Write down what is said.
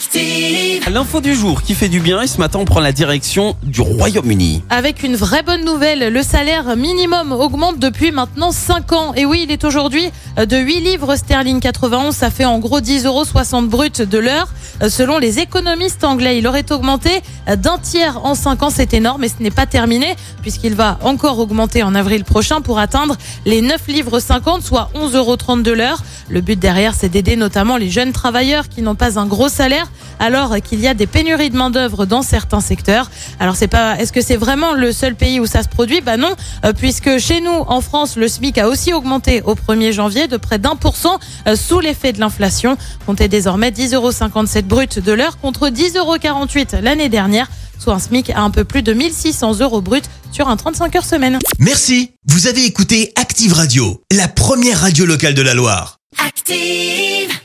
Active. L'info du jour qui fait du bien et ce matin on prend la direction du Royaume-Uni. Avec une vraie bonne nouvelle, le salaire minimum augmente depuis maintenant 5 ans. Et oui, il est aujourd'hui de 8 livres sterling 91, ça fait en gros 10,60 euros brut de l'heure. Selon les économistes anglais, il aurait augmenté d'un tiers en 5 ans, c'est énorme, mais ce n'est pas terminé puisqu'il va encore augmenter en avril prochain pour atteindre les 9 livres 50, soit 11,30 euros de l'heure. Le but derrière, c'est d'aider notamment les jeunes travailleurs qui n'ont pas un gros salaire alors qu'il y a des pénuries de main d'œuvre dans certains secteurs. Alors c'est pas, est-ce que c'est vraiment le seul pays où ça se produit? Bah non, euh, puisque chez nous, en France, le SMIC a aussi augmenté au 1er janvier de près d'un pour cent euh, sous l'effet de l'inflation. Comptez désormais 10,57 euros brut de l'heure contre 10,48 euros l'année dernière, soit un SMIC à un peu plus de 1600 euros brut sur un 35 heures semaine. Merci, vous avez écouté Active Radio, la première radio locale de la Loire. Active.